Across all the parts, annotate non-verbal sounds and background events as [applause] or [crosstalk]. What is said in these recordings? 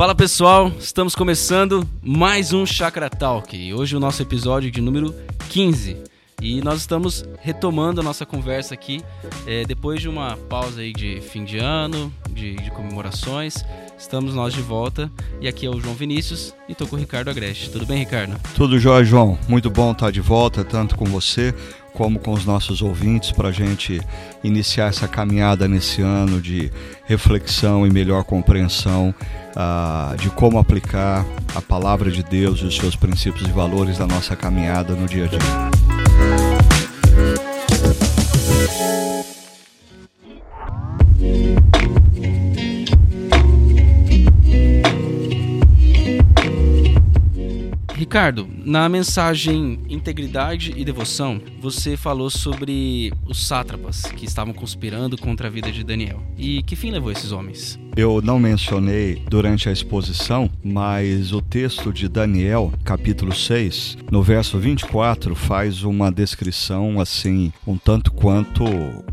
Fala pessoal, estamos começando mais um Chakra Talk. E hoje o nosso episódio de número 15. E nós estamos retomando a nossa conversa aqui é, depois de uma pausa aí de fim de ano, de, de, comemorações. Estamos nós de volta e aqui é o João Vinícius e estou com o Ricardo Agreste. Tudo bem, Ricardo? Tudo jóia, João. Muito bom estar de volta, tanto com você como com os nossos ouvintes, para a gente iniciar essa caminhada nesse ano de reflexão e melhor compreensão uh, de como aplicar a palavra de Deus e os seus princípios e valores na nossa caminhada no dia a dia. Ricardo, na mensagem Integridade e Devoção, você falou sobre os sátrapas que estavam conspirando contra a vida de Daniel. E que fim levou esses homens? Eu não mencionei durante a exposição, mas o texto de Daniel, capítulo 6, no verso 24, faz uma descrição assim, um tanto quanto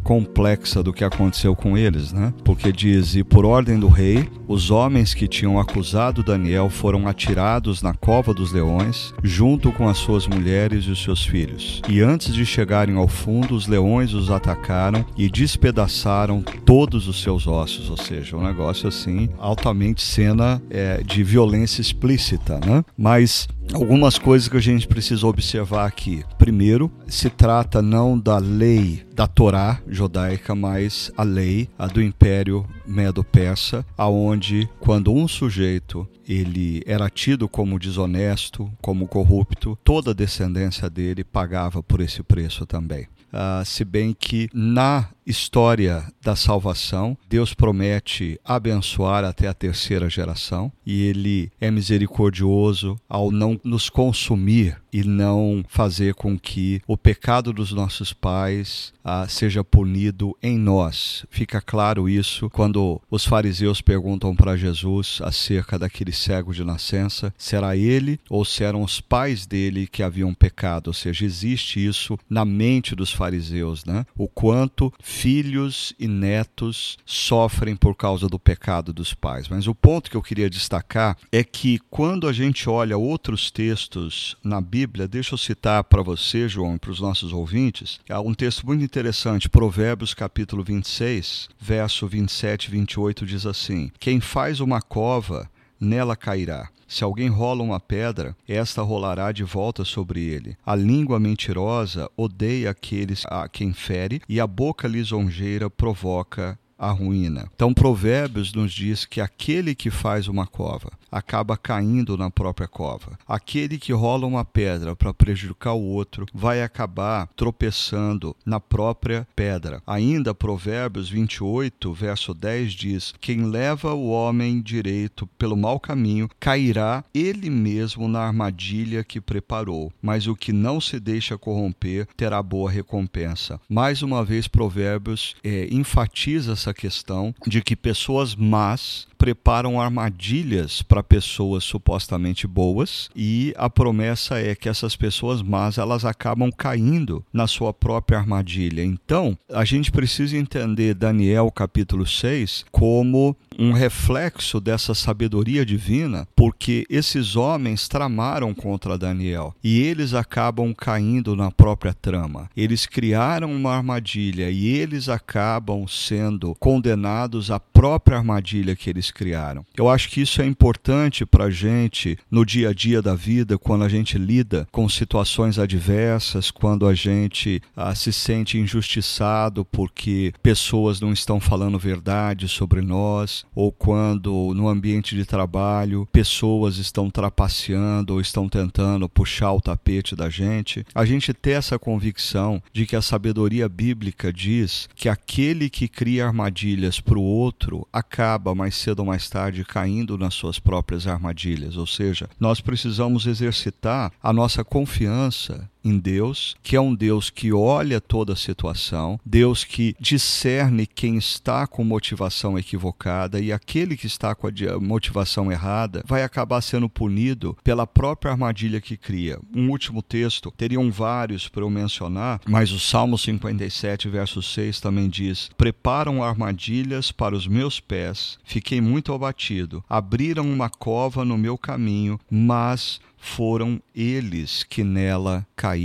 complexa do que aconteceu com eles, né? Porque diz: "E por ordem do rei, os homens que tinham acusado Daniel foram atirados na cova dos leões, junto com as suas mulheres e os seus filhos. E antes de chegarem ao fundo, os leões os atacaram e despedaçaram todos os seus ossos, ou seja, um negócio negócio assim, altamente cena é, de violência explícita, né? Mas algumas coisas que a gente precisa observar aqui. Primeiro, se trata não da lei da Torá judaica, mas a lei a do Império Medo-Persa, aonde quando um sujeito ele era tido como desonesto, como corrupto, toda a descendência dele pagava por esse preço também. Uh, se bem que na história da salvação, Deus promete abençoar até a terceira geração e ele é misericordioso ao não nos consumir e não fazer com que o pecado dos nossos pais ah, seja punido em nós. Fica claro isso quando os fariseus perguntam para Jesus acerca daquele cego de nascença: será ele ou serão os pais dele que haviam pecado? Ou seja, existe isso na mente dos fariseus, né? O quanto filhos e netos sofrem por causa do pecado dos pais. Mas o ponto que eu queria destacar é que quando a gente olha outros textos na Bíblia, deixa eu citar para você, João, e para os nossos ouvintes, há um texto muito interessante, Provérbios capítulo 26, verso 27 e 28 diz assim: Quem faz uma cova, nela cairá. Se alguém rola uma pedra, esta rolará de volta sobre ele. A língua mentirosa odeia aqueles a quem fere, e a boca lisonjeira provoca a ruína. Então, Provérbios nos diz que aquele que faz uma cova acaba caindo na própria cova. Aquele que rola uma pedra para prejudicar o outro vai acabar tropeçando na própria pedra. Ainda Provérbios 28, verso 10 diz: Quem leva o homem direito pelo mau caminho cairá ele mesmo na armadilha que preparou, mas o que não se deixa corromper terá boa recompensa. Mais uma vez, Provérbios é, enfatiza essa questão de que pessoas más preparam armadilhas para pessoas supostamente boas e a promessa é que essas pessoas más elas acabam caindo na sua própria armadilha. Então, a gente precisa entender Daniel capítulo 6 como um reflexo dessa sabedoria divina, porque esses homens tramaram contra Daniel e eles acabam caindo na própria trama. Eles criaram uma armadilha e eles acabam sendo condenados à própria armadilha que eles criaram. Eu acho que isso é importante para a gente no dia a dia da vida, quando a gente lida com situações adversas, quando a gente ah, se sente injustiçado porque pessoas não estão falando verdade sobre nós, ou quando no ambiente de trabalho pessoas estão trapaceando ou estão tentando puxar o tapete da gente, a gente ter essa convicção de que a sabedoria bíblica diz que aquele que cria armadilhas para o outro acaba mais cedo ou mais tarde caindo nas suas próprias armadilhas. Ou seja, nós precisamos exercitar a nossa confiança em Deus, que é um Deus que olha toda a situação, Deus que discerne quem está com motivação equivocada e aquele que está com a motivação errada vai acabar sendo punido pela própria armadilha que cria. Um último texto, teriam vários para eu mencionar, mas o Salmo 57, verso 6 também diz: Preparam armadilhas para os meus pés, fiquei muito abatido. Abriram uma cova no meu caminho, mas foram eles que nela caíram.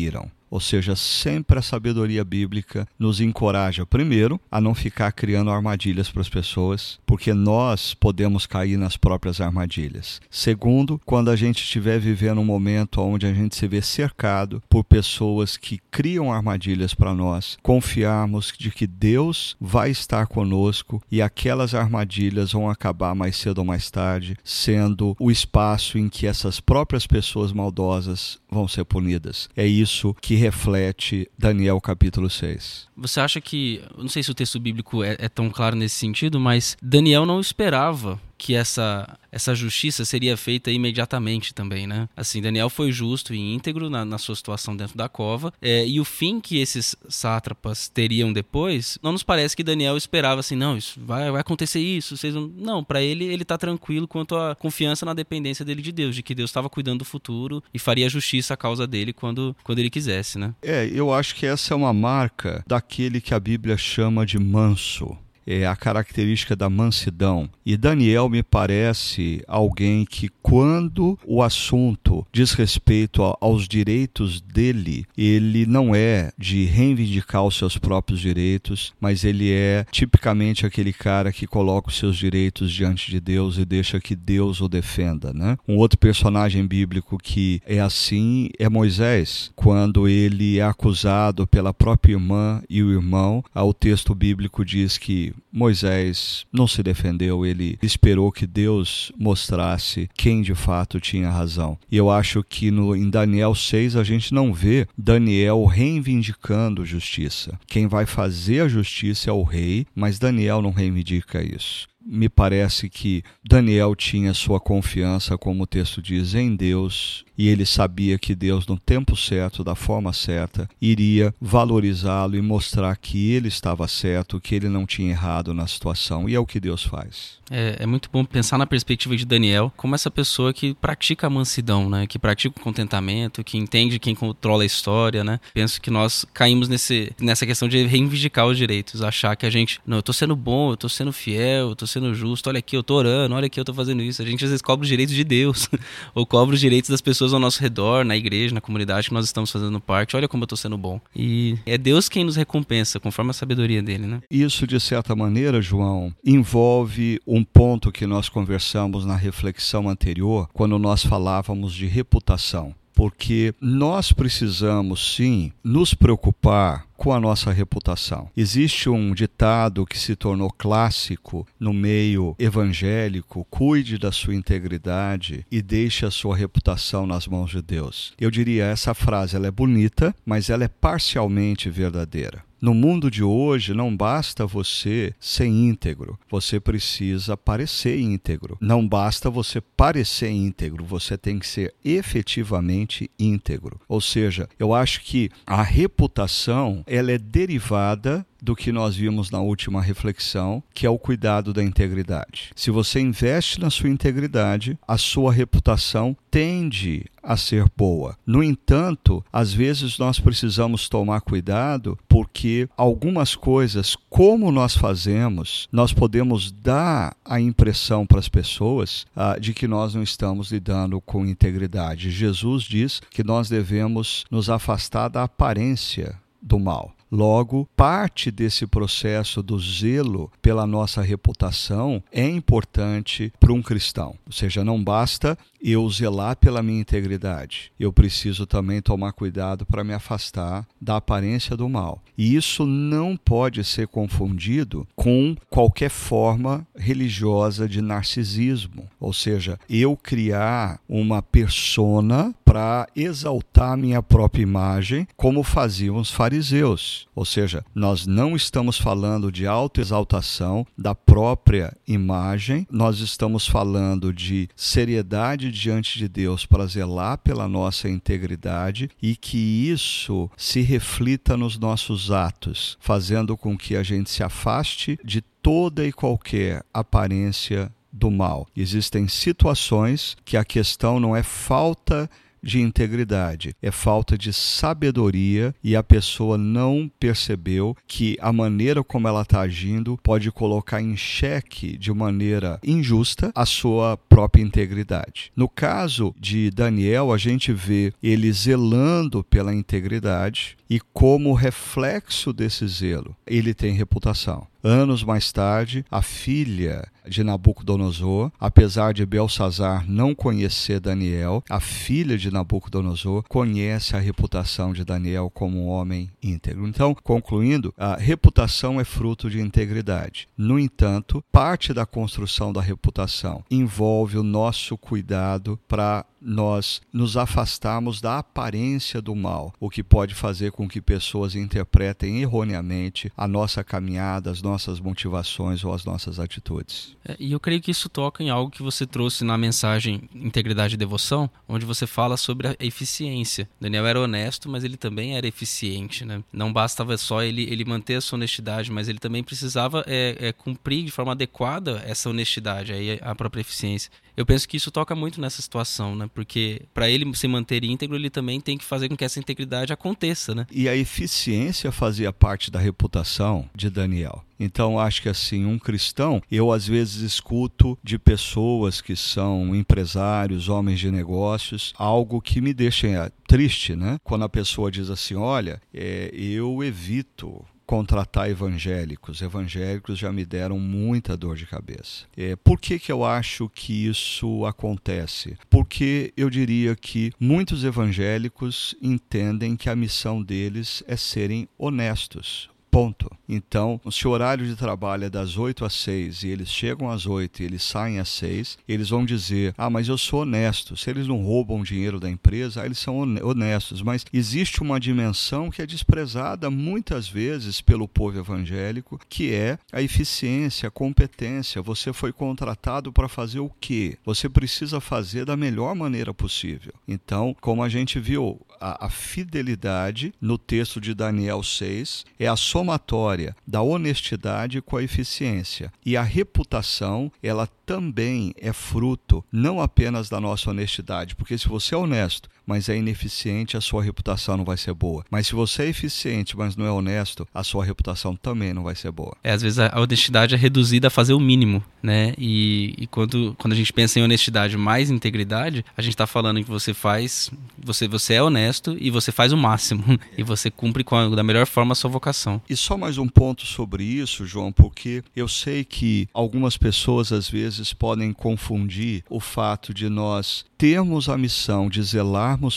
Ou seja, sempre a sabedoria bíblica nos encoraja, primeiro, a não ficar criando armadilhas para as pessoas, porque nós podemos cair nas próprias armadilhas. Segundo, quando a gente estiver vivendo um momento onde a gente se vê cercado por pessoas que criam armadilhas para nós, confiarmos de que Deus vai estar conosco e aquelas armadilhas vão acabar mais cedo ou mais tarde, sendo o espaço em que essas próprias pessoas maldosas vão ser punidas. É isso que reflete Daniel capítulo 6. Você acha que, não sei se o texto bíblico é, é tão claro nesse sentido, mas Daniel não esperava que essa, essa justiça seria feita imediatamente também, né? Assim, Daniel foi justo e íntegro na, na sua situação dentro da cova, é, e o fim que esses sátrapas teriam depois, não nos parece que Daniel esperava assim, não, isso vai, vai acontecer isso, vocês não... Não, para ele, ele tá tranquilo quanto à confiança na dependência dele de Deus, de que Deus estava cuidando do futuro e faria justiça à causa dele quando, quando ele quisesse, né? É, eu acho que essa é uma marca daquele que a Bíblia chama de manso é a característica da mansidão. E Daniel me parece alguém que, quando o assunto diz respeito aos direitos dele, ele não é de reivindicar os seus próprios direitos, mas ele é tipicamente aquele cara que coloca os seus direitos diante de Deus e deixa que Deus o defenda. Né? Um outro personagem bíblico que é assim é Moisés, quando ele é acusado pela própria irmã e o irmão. O texto bíblico diz que Moisés não se defendeu, ele esperou que Deus mostrasse quem de fato tinha razão. E eu acho que no, em Daniel 6 a gente não vê Daniel reivindicando justiça. Quem vai fazer a justiça é o rei, mas Daniel não reivindica isso me parece que Daniel tinha sua confiança, como o texto diz, em Deus, e ele sabia que Deus, no tempo certo, da forma certa, iria valorizá-lo e mostrar que ele estava certo, que ele não tinha errado na situação, e é o que Deus faz. É, é muito bom pensar na perspectiva de Daniel como essa pessoa que pratica a mansidão, né? que pratica o contentamento, que entende quem controla a história. Né? Penso que nós caímos nesse, nessa questão de reivindicar os direitos, achar que a gente, não, eu estou sendo bom, eu estou sendo fiel, eu estou sendo justo, olha aqui, eu tô orando, olha aqui, eu tô fazendo isso. A gente às vezes cobra os direitos de Deus, [laughs] ou cobra os direitos das pessoas ao nosso redor, na igreja, na comunidade que nós estamos fazendo parte. Olha como eu tô sendo bom. E é Deus quem nos recompensa, conforme a sabedoria dele, né? Isso, de certa maneira, João, envolve um ponto que nós conversamos na reflexão anterior, quando nós falávamos de reputação porque nós precisamos sim nos preocupar com a nossa reputação. Existe um ditado que se tornou clássico no meio evangélico: cuide da sua integridade e deixe a sua reputação nas mãos de Deus. Eu diria essa frase, ela é bonita, mas ela é parcialmente verdadeira. No mundo de hoje, não basta você ser íntegro, você precisa parecer íntegro. Não basta você parecer íntegro, você tem que ser efetivamente íntegro. Ou seja, eu acho que a reputação ela é derivada do que nós vimos na última reflexão, que é o cuidado da integridade. Se você investe na sua integridade, a sua reputação tende a ser boa. No entanto, às vezes nós precisamos tomar cuidado porque algumas coisas, como nós fazemos, nós podemos dar a impressão para as pessoas ah, de que nós não estamos lidando com integridade. Jesus diz que nós devemos nos afastar da aparência do mal. Logo, parte desse processo do zelo pela nossa reputação é importante para um cristão. Ou seja, não basta eu zelar pela minha integridade, eu preciso também tomar cuidado para me afastar da aparência do mal. E isso não pode ser confundido com qualquer forma religiosa de narcisismo, ou seja, eu criar uma persona para exaltar minha própria imagem, como faziam os fariseus. Ou seja, nós não estamos falando de autoexaltação da própria imagem, nós estamos falando de seriedade diante de Deus para zelar pela nossa integridade e que isso se reflita nos nossos atos, fazendo com que a gente se afaste de toda e qualquer aparência do mal. Existem situações que a questão não é falta de integridade, é falta de sabedoria e a pessoa não percebeu que a maneira como ela está agindo pode colocar em xeque de maneira injusta a sua própria integridade. No caso de Daniel, a gente vê ele zelando pela integridade e como reflexo desse zelo, ele tem reputação. Anos mais tarde, a filha de Nabucodonosor, apesar de Belsazar não conhecer Daniel, a filha de Nabucodonosor conhece a reputação de Daniel como um homem íntegro. Então, concluindo, a reputação é fruto de integridade. No entanto, parte da construção da reputação envolve o nosso cuidado para nós nos afastarmos da aparência do mal, o que pode fazer com que pessoas interpretem erroneamente a nossa caminhada, as nossas motivações ou as nossas atitudes. É, e eu creio que isso toca em algo que você trouxe na mensagem Integridade e Devoção, onde você fala sobre a eficiência. Daniel era honesto, mas ele também era eficiente. Né? Não bastava só ele, ele manter a sua honestidade, mas ele também precisava é, é, cumprir de forma adequada essa honestidade, aí a própria eficiência. Eu penso que isso toca muito nessa situação, né? Porque para ele se manter íntegro, ele também tem que fazer com que essa integridade aconteça, né? E a eficiência fazia parte da reputação de Daniel. Então, acho que assim, um cristão, eu às vezes escuto de pessoas que são empresários, homens de negócios, algo que me deixa é, triste, né? Quando a pessoa diz assim: olha, é, eu evito contratar evangélicos. Evangélicos já me deram muita dor de cabeça. É, por que, que eu acho que isso acontece? Porque eu diria que muitos evangélicos entendem que a missão deles é serem honestos, Ponto. Então, se o horário de trabalho é das 8 às 6 e eles chegam às 8 e eles saem às 6, eles vão dizer: Ah, mas eu sou honesto. Se eles não roubam dinheiro da empresa, eles são honestos. Mas existe uma dimensão que é desprezada muitas vezes pelo povo evangélico, que é a eficiência, a competência. Você foi contratado para fazer o quê? Você precisa fazer da melhor maneira possível. Então, como a gente viu, a, a fidelidade no texto de Daniel 6 é a somatória da honestidade com a eficiência. E a reputação, ela também é fruto não apenas da nossa honestidade, porque se você é honesto, mas é ineficiente, a sua reputação não vai ser boa. Mas se você é eficiente, mas não é honesto, a sua reputação também não vai ser boa. É, às vezes a honestidade é reduzida a fazer o mínimo, né? E, e quando, quando a gente pensa em honestidade mais integridade, a gente está falando que você faz, você, você é honesto e você faz o máximo. [laughs] e você cumpre com a, da melhor forma a sua vocação. E só mais um ponto sobre isso, João, porque eu sei que algumas pessoas às vezes podem confundir o fato de nós termos a missão de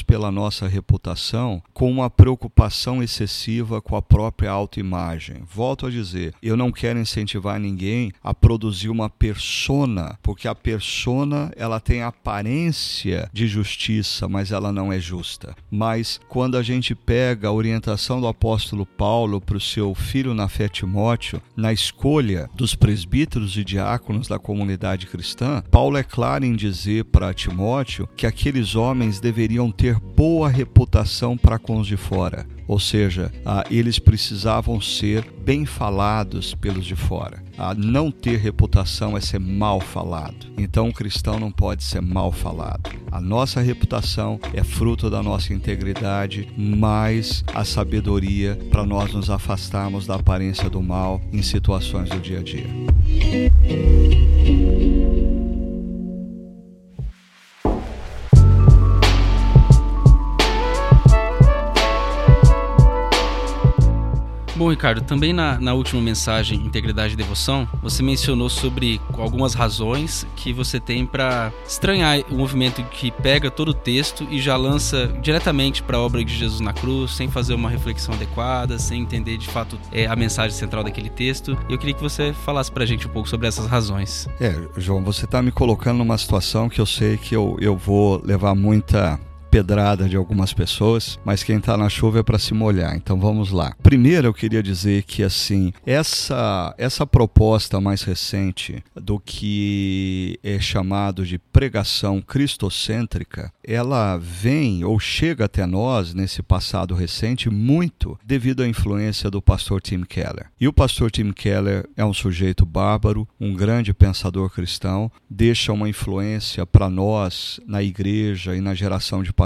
pela nossa reputação com uma preocupação excessiva com a própria autoimagem. Volto a dizer, eu não quero incentivar ninguém a produzir uma persona, porque a persona ela tem aparência de justiça, mas ela não é justa. Mas quando a gente pega a orientação do apóstolo Paulo para o seu filho na fé Timóteo, na escolha dos presbíteros e diáconos da comunidade cristã, Paulo é claro em dizer para Timóteo que aqueles homens deveriam ter boa reputação para com os de fora, ou seja, ah, eles precisavam ser bem falados pelos de fora. Ah, não ter reputação é ser mal falado. Então, um cristão não pode ser mal falado. A nossa reputação é fruto da nossa integridade, mais a sabedoria para nós nos afastarmos da aparência do mal em situações do dia a dia. Bom, Ricardo, também na, na última mensagem Integridade e Devoção, você mencionou sobre algumas razões que você tem para estranhar o movimento que pega todo o texto e já lança diretamente para a obra de Jesus na cruz, sem fazer uma reflexão adequada, sem entender de fato é, a mensagem central daquele texto. Eu queria que você falasse para a gente um pouco sobre essas razões. É, João, você está me colocando numa situação que eu sei que eu, eu vou levar muita pedrada de algumas pessoas, mas quem está na chuva é para se molhar. Então vamos lá. Primeiro eu queria dizer que assim, essa essa proposta mais recente do que é chamado de pregação cristocêntrica, ela vem ou chega até nós nesse passado recente muito devido à influência do pastor Tim Keller. E o pastor Tim Keller é um sujeito bárbaro, um grande pensador cristão, deixa uma influência para nós na igreja e na geração de pastores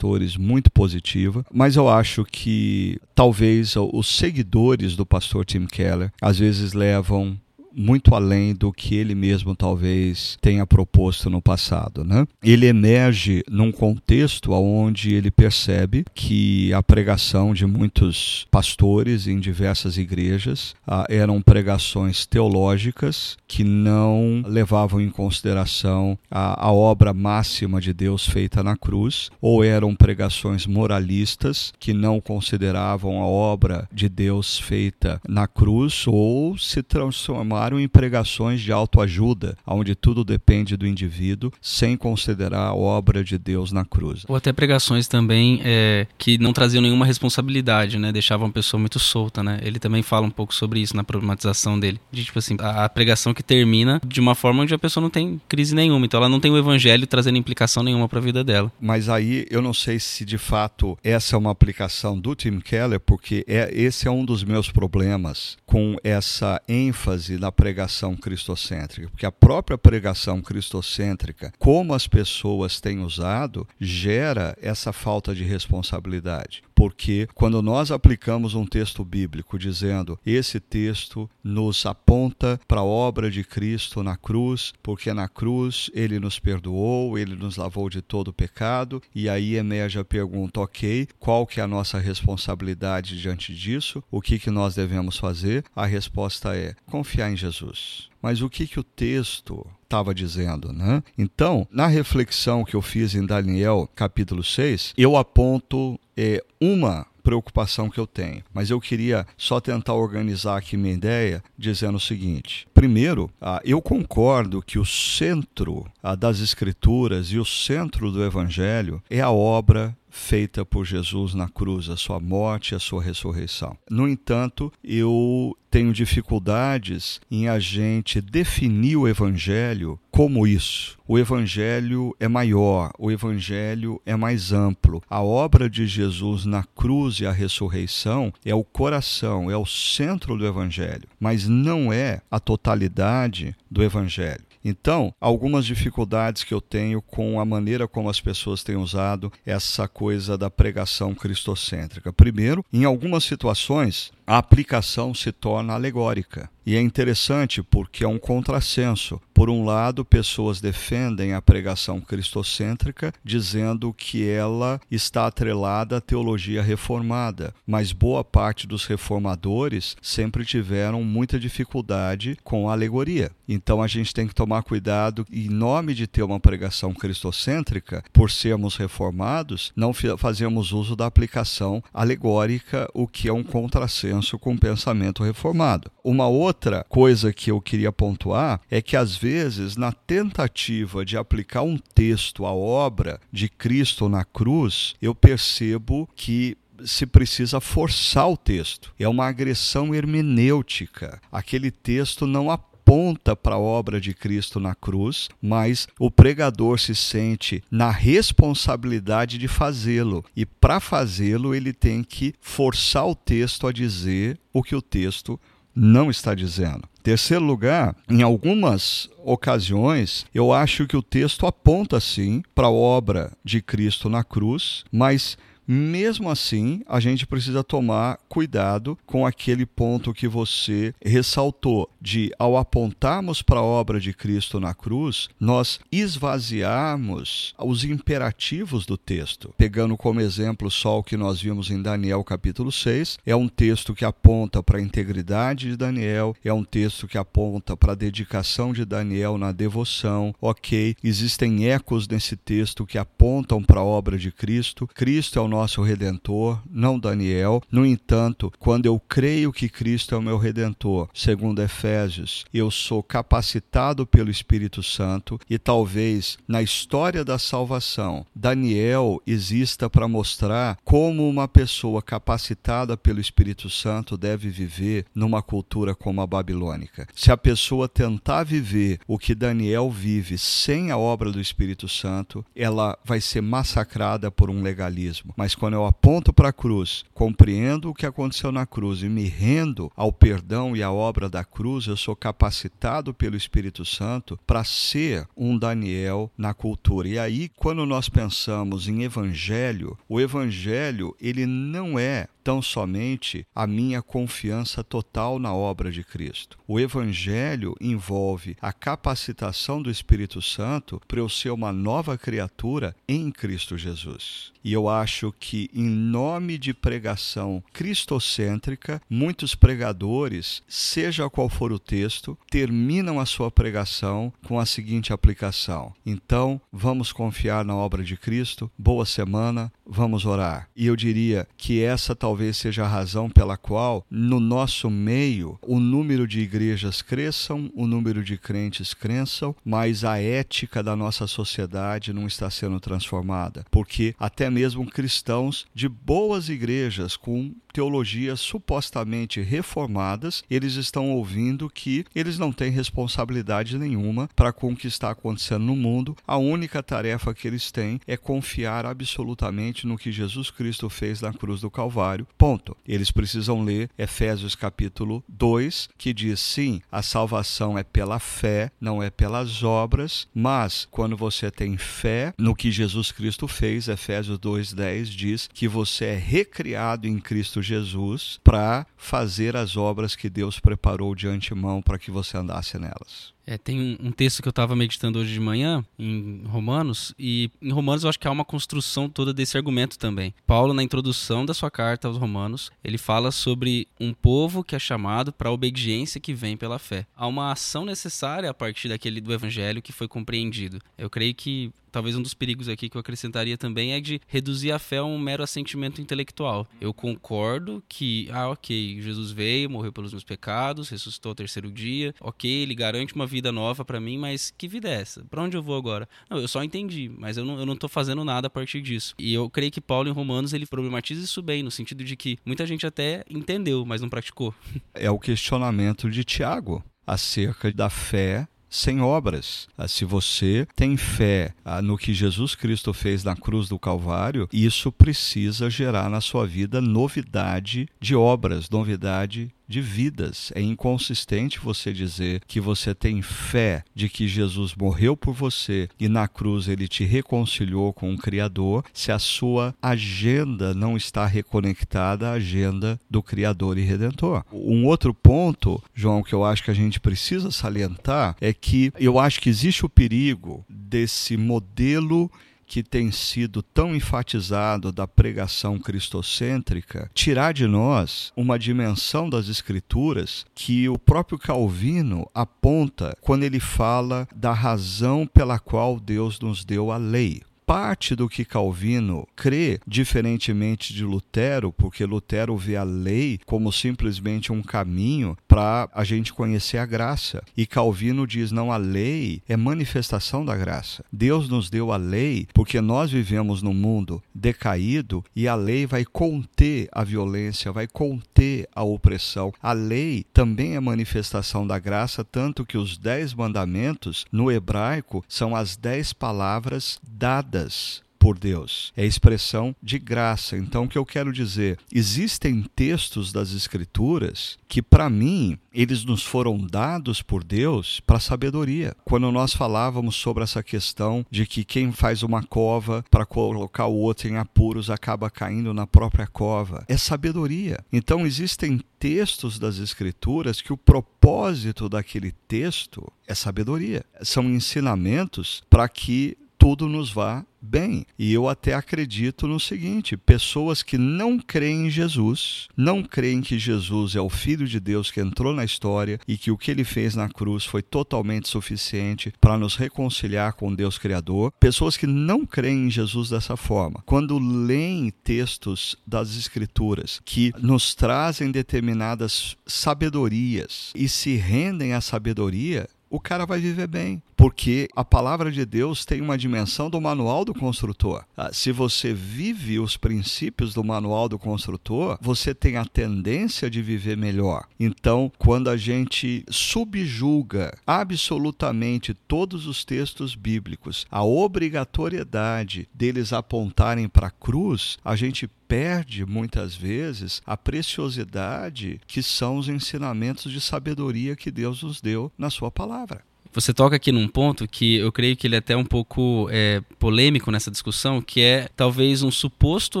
muito positiva, mas eu acho que talvez os seguidores do pastor Tim Keller às vezes levam muito além do que ele mesmo talvez tenha proposto no passado. Né? Ele emerge num contexto onde ele percebe que a pregação de muitos pastores em diversas igrejas ah, eram pregações teológicas que não levavam em consideração a, a obra máxima de Deus feita na cruz, ou eram pregações moralistas que não consideravam a obra de Deus feita na cruz, ou se transformaram transformaram em pregações de autoajuda, onde tudo depende do indivíduo, sem considerar a obra de Deus na cruz. Ou até pregações também é, que não traziam nenhuma responsabilidade, né? Deixavam a pessoa muito solta, né? Ele também fala um pouco sobre isso na problematização dele. De tipo assim, a, a pregação que termina de uma forma onde a pessoa não tem crise nenhuma. Então ela não tem o evangelho trazendo implicação nenhuma para a vida dela. Mas aí eu não sei se de fato essa é uma aplicação do Tim Keller, porque é, esse é um dos meus problemas com essa ênfase na pregação cristocêntrica, porque a própria pregação cristocêntrica, como as pessoas têm usado, gera essa falta de responsabilidade. Porque quando nós aplicamos um texto bíblico dizendo esse texto nos aponta para a obra de Cristo na cruz, porque na cruz ele nos perdoou, ele nos lavou de todo pecado, e aí emerge a pergunta, ok, qual que é a nossa responsabilidade diante disso? O que, que nós devemos fazer? A resposta é confiar em Jesus. Mas o que, que o texto estava dizendo, né? Então, na reflexão que eu fiz em Daniel, capítulo 6, eu aponto é, uma preocupação que eu tenho. Mas eu queria só tentar organizar aqui minha ideia dizendo o seguinte: primeiro, ah, eu concordo que o centro ah, das Escrituras e o centro do Evangelho é a obra feita por Jesus na cruz, a sua morte e a sua ressurreição. No entanto, eu tenho dificuldades em a gente definir o evangelho como isso. O evangelho é maior, o evangelho é mais amplo. A obra de Jesus na cruz e a ressurreição é o coração, é o centro do evangelho, mas não é a totalidade do evangelho. Então, algumas dificuldades que eu tenho com a maneira como as pessoas têm usado essa coisa da pregação cristocêntrica. Primeiro, em algumas situações, a aplicação se torna alegórica. E é interessante porque é um contrassenso. Por um lado, pessoas defendem a pregação cristocêntrica, dizendo que ela está atrelada à teologia reformada, mas boa parte dos reformadores sempre tiveram muita dificuldade com a alegoria. Então a gente tem que tomar cuidado, em nome de ter uma pregação cristocêntrica, por sermos reformados, não fazemos uso da aplicação alegórica, o que é um contrassenso com o pensamento reformado. Uma outra coisa que eu queria pontuar é que, às vezes, na tentativa de aplicar um texto à obra de Cristo na cruz, eu percebo que se precisa forçar o texto. É uma agressão hermenêutica. Aquele texto não aponta para a obra de Cristo na cruz, mas o pregador se sente na responsabilidade de fazê-lo. E para fazê-lo, ele tem que forçar o texto a dizer o que o texto não está dizendo. Terceiro lugar, em algumas ocasiões, eu acho que o texto aponta sim para a obra de Cristo na cruz, mas mesmo assim, a gente precisa tomar cuidado com aquele ponto que você ressaltou, de ao apontarmos para a obra de Cristo na cruz, nós esvaziarmos os imperativos do texto. Pegando como exemplo só o que nós vimos em Daniel capítulo 6, é um texto que aponta para a integridade de Daniel, é um texto que aponta para a dedicação de Daniel na devoção. OK, existem ecos nesse texto que apontam para a obra de Cristo. Cristo é o nosso nosso redentor, não Daniel. No entanto, quando eu creio que Cristo é o meu redentor, segundo Efésios, eu sou capacitado pelo Espírito Santo e talvez na história da salvação, Daniel exista para mostrar como uma pessoa capacitada pelo Espírito Santo deve viver numa cultura como a babilônica. Se a pessoa tentar viver o que Daniel vive sem a obra do Espírito Santo, ela vai ser massacrada por um legalismo. Mas quando eu aponto para a cruz, compreendo o que aconteceu na cruz e me rendo ao perdão e à obra da cruz, eu sou capacitado pelo Espírito Santo para ser um Daniel na cultura. E aí, quando nós pensamos em evangelho, o evangelho, ele não é tão somente a minha confiança total na obra de Cristo. O Evangelho envolve a capacitação do Espírito Santo para eu ser uma nova criatura em Cristo Jesus. E eu acho que, em nome de pregação cristocêntrica, muitos pregadores, seja qual for o texto, terminam a sua pregação com a seguinte aplicação: Então, vamos confiar na obra de Cristo, boa semana, vamos orar. E eu diria que essa talvez seja a razão pela qual, no nosso meio, o número de igrejas cresçam, o número de crentes cresçam, mas a ética da nossa sociedade não está sendo transformada. Porque até mesmo cristãos de boas igrejas com teologias supostamente reformadas, eles estão ouvindo que eles não têm responsabilidade nenhuma para com o que está acontecendo no mundo. A única tarefa que eles têm é confiar absolutamente no que Jesus Cristo fez na cruz do Calvário. Ponto. Eles precisam ler Efésios capítulo 2, que diz sim, a salvação é pela fé, não é pelas obras, mas quando você tem fé no que Jesus Cristo fez, Efésios 2:10 diz que você é recriado em Cristo Jesus para fazer as obras que Deus preparou de antemão para que você andasse nelas. É, tem um, texto que eu estava meditando hoje de manhã, em Romanos, e em Romanos eu acho que há uma construção toda desse argumento também. Paulo, na introdução da sua carta aos Romanos, ele fala sobre um povo que é chamado para a obediência que vem pela fé. Há uma ação necessária a partir daquele do evangelho que foi compreendido. Eu creio que talvez um dos perigos aqui que eu acrescentaria também é de reduzir a fé a um mero assentimento intelectual. Eu concordo que, ah, ok, Jesus veio, morreu pelos meus pecados, ressuscitou ao terceiro dia, ok, ele garante uma vida nova para mim, mas que vida é essa? Para onde eu vou agora? Não, eu só entendi, mas eu não, eu não tô fazendo nada a partir disso. E eu creio que Paulo em Romanos ele problematiza isso bem, no sentido de que muita gente até entendeu, mas não praticou. É o questionamento de Tiago acerca da fé sem obras. Ah, se você tem fé ah, no que Jesus Cristo fez na cruz do Calvário, isso precisa gerar na sua vida novidade de obras, novidade de vidas. É inconsistente você dizer que você tem fé de que Jesus morreu por você e na cruz ele te reconciliou com o Criador, se a sua agenda não está reconectada à agenda do Criador e Redentor. Um outro ponto, João, que eu acho que a gente precisa salientar é que eu acho que existe o perigo desse modelo que tem sido tão enfatizado da pregação cristocêntrica, tirar de nós uma dimensão das Escrituras que o próprio Calvino aponta quando ele fala da razão pela qual Deus nos deu a lei parte do que Calvino crê, diferentemente de Lutero, porque Lutero vê a lei como simplesmente um caminho para a gente conhecer a graça. E Calvino diz: não, a lei é manifestação da graça. Deus nos deu a lei porque nós vivemos num mundo decaído e a lei vai conter a violência, vai conter a opressão. A lei também é manifestação da graça, tanto que os dez mandamentos no hebraico são as dez palavras dadas dadas por Deus. É expressão de graça. Então, o que eu quero dizer? Existem textos das Escrituras que, para mim, eles nos foram dados por Deus para sabedoria. Quando nós falávamos sobre essa questão de que quem faz uma cova para colocar o outro em apuros acaba caindo na própria cova, é sabedoria. Então, existem textos das Escrituras que o propósito daquele texto é sabedoria. São ensinamentos para que tudo nos vá bem. E eu até acredito no seguinte: pessoas que não creem em Jesus, não creem que Jesus é o Filho de Deus que entrou na história e que o que ele fez na cruz foi totalmente suficiente para nos reconciliar com Deus Criador. Pessoas que não creem em Jesus dessa forma, quando leem textos das Escrituras que nos trazem determinadas sabedorias e se rendem à sabedoria, o cara vai viver bem, porque a palavra de Deus tem uma dimensão do manual do construtor. Ah, se você vive os princípios do manual do construtor, você tem a tendência de viver melhor. Então, quando a gente subjuga absolutamente todos os textos bíblicos, a obrigatoriedade deles apontarem para a cruz, a gente perde muitas vezes a preciosidade que são os ensinamentos de sabedoria que Deus nos deu na Sua palavra. Você toca aqui num ponto que eu creio que ele é até um pouco é, polêmico nessa discussão, que é talvez um suposto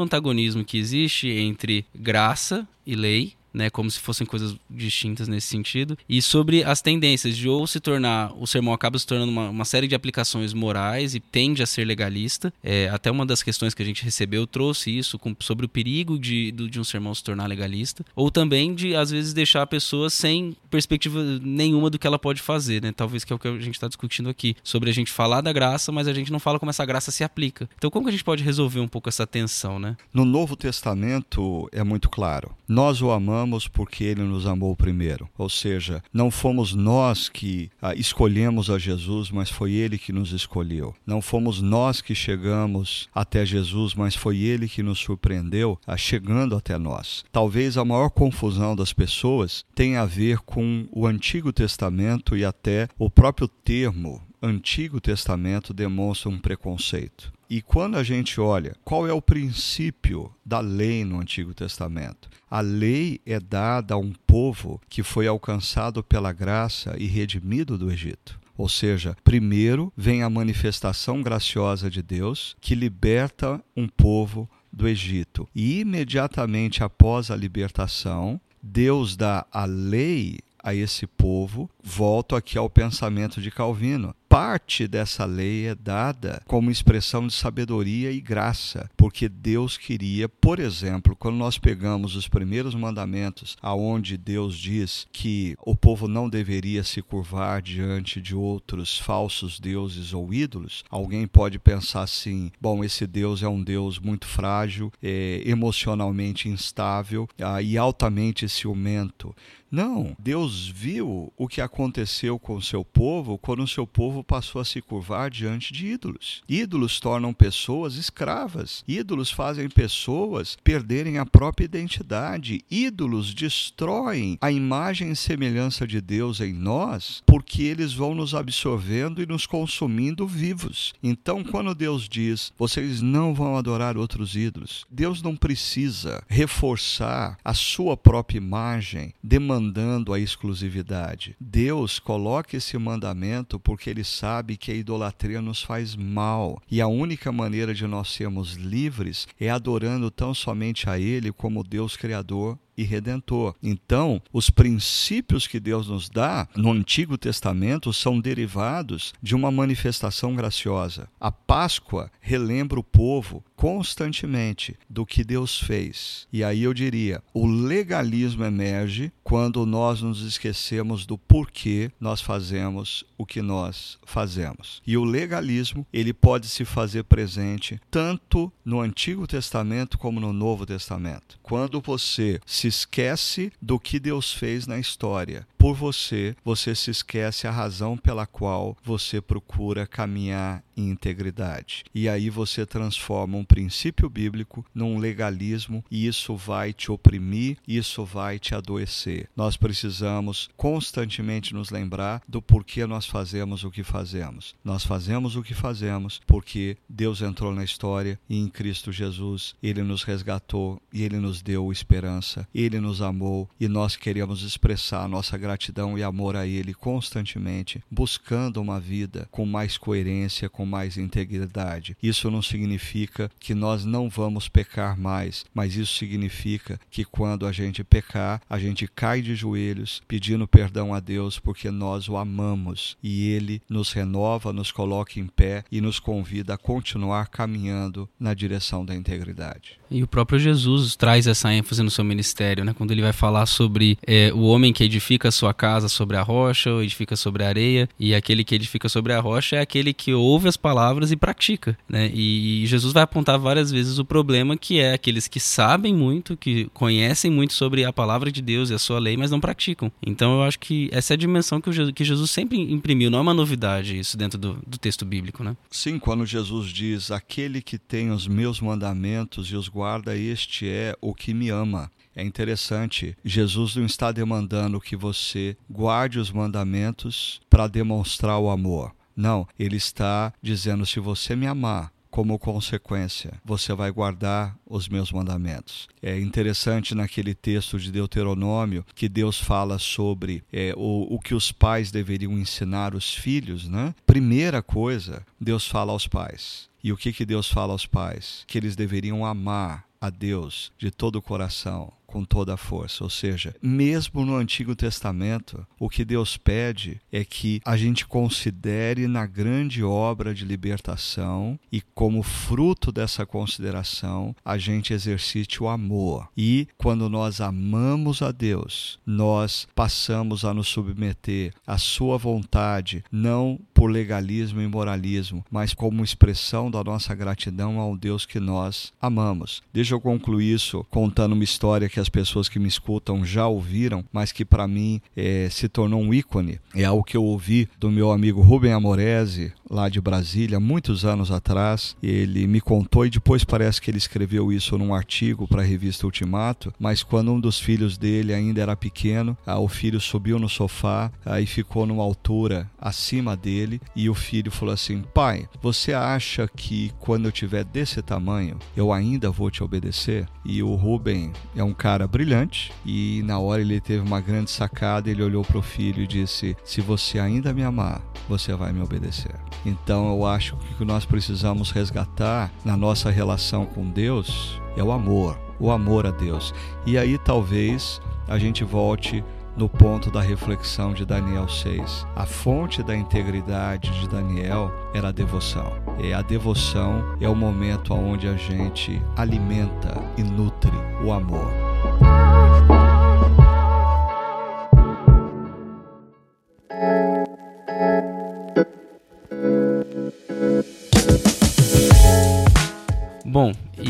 antagonismo que existe entre graça e lei, né, como se fossem coisas distintas nesse sentido, e sobre as tendências de ou se tornar, o sermão acaba se tornando uma, uma série de aplicações morais e tende a ser legalista. É, até uma das questões que a gente recebeu trouxe isso com, sobre o perigo de, de um sermão se tornar legalista, ou também de, às vezes, deixar a pessoa sem perspectiva nenhuma do que ela pode fazer, né? Talvez que é o que a gente está discutindo aqui, sobre a gente falar da graça, mas a gente não fala como essa graça se aplica. Então, como que a gente pode resolver um pouco essa tensão, né? No Novo Testamento é muito claro. Nós o amamos amamos porque ele nos amou primeiro. Ou seja, não fomos nós que ah, escolhemos a Jesus, mas foi ele que nos escolheu. Não fomos nós que chegamos até Jesus, mas foi ele que nos surpreendeu ah, chegando até nós. Talvez a maior confusão das pessoas tenha a ver com o Antigo Testamento e até o próprio termo Antigo Testamento demonstra um preconceito. E quando a gente olha qual é o princípio da lei no Antigo Testamento, a lei é dada a um povo que foi alcançado pela graça e redimido do Egito. Ou seja, primeiro vem a manifestação graciosa de Deus que liberta um povo do Egito. E imediatamente após a libertação, Deus dá a lei a esse povo. Volto aqui ao pensamento de Calvino parte dessa lei é dada como expressão de sabedoria e graça, porque Deus queria, por exemplo, quando nós pegamos os primeiros mandamentos, aonde Deus diz que o povo não deveria se curvar diante de outros falsos deuses ou ídolos, alguém pode pensar assim: bom, esse Deus é um Deus muito frágil, é, emocionalmente instável ah, e altamente ciumento. Não, Deus viu o que aconteceu com o seu povo quando o seu povo passou a se curvar diante de ídolos. Ídolos tornam pessoas escravas. Ídolos fazem pessoas perderem a própria identidade. Ídolos destroem a imagem e semelhança de Deus em nós, porque eles vão nos absorvendo e nos consumindo vivos. Então, quando Deus diz: "Vocês não vão adorar outros ídolos", Deus não precisa reforçar a sua própria imagem demandando a exclusividade. Deus coloca esse mandamento porque ele sabe que a idolatria nos faz mal e a única maneira de nós sermos livres é adorando tão somente a Ele como Deus Criador e redentor. Então, os princípios que Deus nos dá no Antigo Testamento são derivados de uma manifestação graciosa. A Páscoa relembra o povo constantemente do que Deus fez. E aí eu diria, o legalismo emerge quando nós nos esquecemos do porquê nós fazemos o que nós fazemos. E o legalismo, ele pode se fazer presente tanto no Antigo Testamento como no Novo Testamento. Quando você se esquece do que Deus fez na história. Por você, você se esquece a razão pela qual você procura caminhar integridade. E aí você transforma um princípio bíblico num legalismo e isso vai te oprimir, isso vai te adoecer. Nós precisamos constantemente nos lembrar do porquê nós fazemos o que fazemos. Nós fazemos o que fazemos porque Deus entrou na história e em Cristo Jesus ele nos resgatou e ele nos deu esperança, ele nos amou e nós queremos expressar nossa gratidão e amor a ele constantemente, buscando uma vida com mais coerência, com com mais integridade. Isso não significa que nós não vamos pecar mais, mas isso significa que quando a gente pecar, a gente cai de joelhos pedindo perdão a Deus porque nós o amamos e ele nos renova, nos coloca em pé e nos convida a continuar caminhando na direção da integridade. E o próprio Jesus traz essa ênfase no seu ministério, né? quando ele vai falar sobre é, o homem que edifica a sua casa sobre a rocha ou edifica sobre a areia, e aquele que edifica sobre a rocha é aquele que ouve as palavras e pratica. Né? E, Jesus vai apontar várias vezes o problema que é aqueles que sabem muito, que conhecem muito sobre a palavra de Deus e a sua lei, mas não praticam. Então eu acho que essa é a dimensão que, Jesus, que Jesus sempre imprimiu, não é uma novidade isso dentro do, do texto bíblico. Né? Sim, quando Jesus diz: Aquele que tem os meus mandamentos e os guarda, este é o que me ama. É interessante, Jesus não está demandando que você guarde os mandamentos para demonstrar o amor. Não, ele está dizendo: se você me amar, como consequência, você vai guardar os meus mandamentos. É interessante naquele texto de Deuteronômio que Deus fala sobre é, o, o que os pais deveriam ensinar os filhos, né? Primeira coisa, Deus fala aos pais. E o que, que Deus fala aos pais? Que eles deveriam amar a Deus de todo o coração, com toda a força. Ou seja, mesmo no Antigo Testamento, o que Deus pede é que a gente considere na grande obra de libertação e, como fruto dessa consideração, a gente exercite o amor. E quando nós amamos a Deus, nós passamos a nos submeter à Sua vontade, não por legalismo e moralismo, mas como expressão da nossa gratidão ao Deus que nós amamos. Deixa eu concluir isso contando uma história que as pessoas que me escutam já ouviram, mas que para mim é, se tornou um ícone. É algo que eu ouvi do meu amigo Rubem Amorese, lá de Brasília, muitos anos atrás. Ele me contou e depois parece que ele escreveu isso num artigo para a revista Ultimato. Mas quando um dos filhos dele ainda era pequeno, ah, o filho subiu no sofá ah, e ficou numa altura acima dele. E o filho falou assim: Pai, você acha que quando eu tiver desse tamanho eu ainda vou te obedecer? E o Rubem é um cara brilhante e na hora ele teve uma grande sacada. Ele olhou para o filho e disse: Se você ainda me amar, você vai me obedecer. Então eu acho que o que nós precisamos resgatar na nossa relação com Deus é o amor, o amor a Deus. E aí talvez a gente volte no ponto da reflexão de Daniel 6. A fonte da integridade de Daniel era a devoção. E a devoção é o momento onde a gente alimenta e nutre o amor.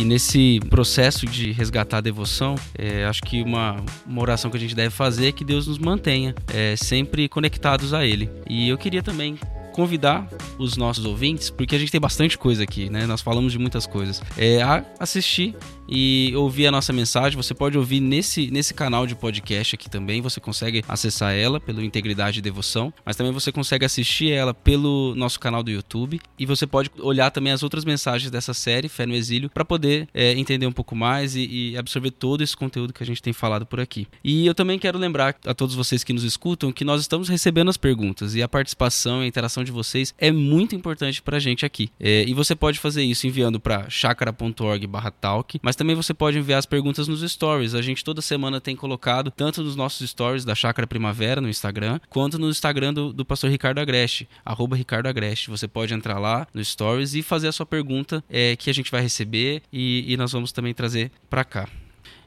E nesse processo de resgatar a devoção, é, acho que uma, uma oração que a gente deve fazer é que Deus nos mantenha é, sempre conectados a Ele. E eu queria também convidar os nossos ouvintes, porque a gente tem bastante coisa aqui, né? Nós falamos de muitas coisas. É, a assistir e ouvir a nossa mensagem. Você pode ouvir nesse, nesse canal de podcast aqui também. Você consegue acessar ela pelo Integridade e Devoção, mas também você consegue assistir ela pelo nosso canal do YouTube. E você pode olhar também as outras mensagens dessa série, Fé no Exílio, para poder é, entender um pouco mais e, e absorver todo esse conteúdo que a gente tem falado por aqui. E eu também quero lembrar a todos vocês que nos escutam que nós estamos recebendo as perguntas e a participação e a interação de vocês é muito importante para a gente aqui. É, e você pode fazer isso enviando para chakra.org/talk, mas também você pode enviar as perguntas nos stories. A gente toda semana tem colocado tanto nos nossos stories da Chácara Primavera no Instagram, quanto no Instagram do, do pastor Ricardo Agreste, arroba Ricardo Agreste. Você pode entrar lá no stories e fazer a sua pergunta é, que a gente vai receber e, e nós vamos também trazer para cá.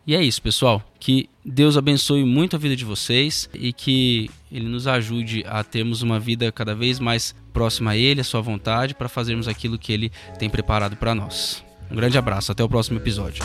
E é isso, pessoal. Que Deus abençoe muito a vida de vocês e que Ele nos ajude a termos uma vida cada vez mais próxima a Ele, a Sua vontade, para fazermos aquilo que Ele tem preparado para nós. Um grande abraço, até o próximo episódio.